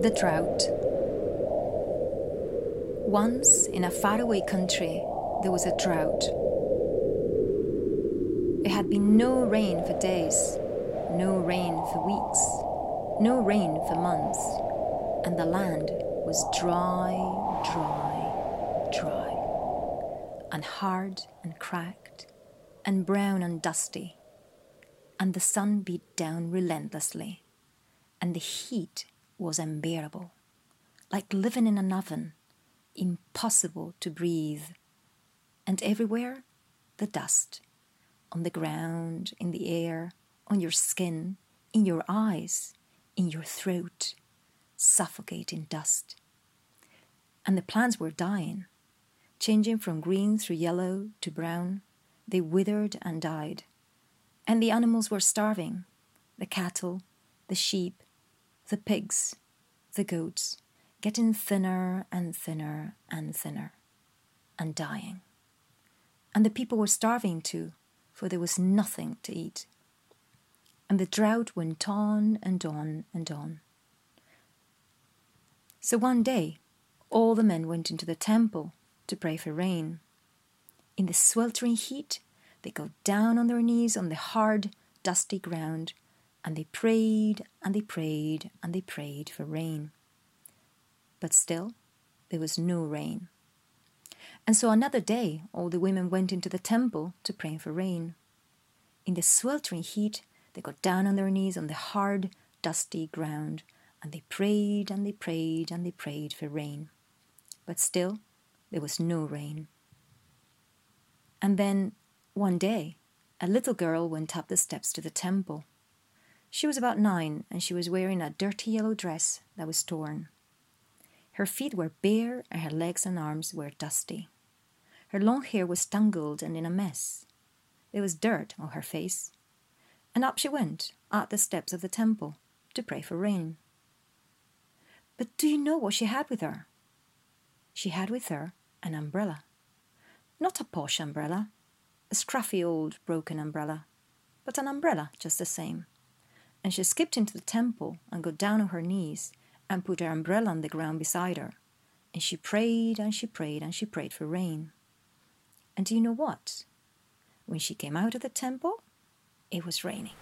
The Drought. Once in a faraway country, there was a drought. It had been no rain for days, no rain for weeks, no rain for months, and the land was dry, dry, dry, and hard and cracked, and brown and dusty, and the sun beat down relentlessly, and the heat was unbearable, like living in an oven, impossible to breathe, and everywhere the dust on the ground, in the air, on your skin, in your eyes, in your throat, suffocating dust. And the plants were dying, changing from green through yellow to brown. They withered and died. And the animals were starving the cattle, the sheep, the pigs, the goats, getting thinner and thinner and thinner, and dying. And the people were starving too, for there was nothing to eat. And the drought went on and on and on. So one day, all the men went into the temple to pray for rain. In the sweltering heat, they got down on their knees on the hard, dusty ground, and they prayed and they prayed and they prayed for rain. But still, there was no rain. And so another day, all the women went into the temple to pray for rain. In the sweltering heat, they got down on their knees on the hard, dusty ground, and they prayed and they prayed and they prayed for rain. But still, there was no rain. And then, one day, a little girl went up the steps to the temple. She was about nine, and she was wearing a dirty yellow dress that was torn. Her feet were bare, and her legs and arms were dusty. Her long hair was tangled and in a mess. There was dirt on her face. And up she went, up the steps of the temple, to pray for rain. But do you know what she had with her? She had with her an umbrella. Not a posh umbrella, a scruffy old broken umbrella, but an umbrella just the same. And she skipped into the temple and got down on her knees and put her umbrella on the ground beside her. And she prayed and she prayed and she prayed for rain. And do you know what? When she came out of the temple, it was raining.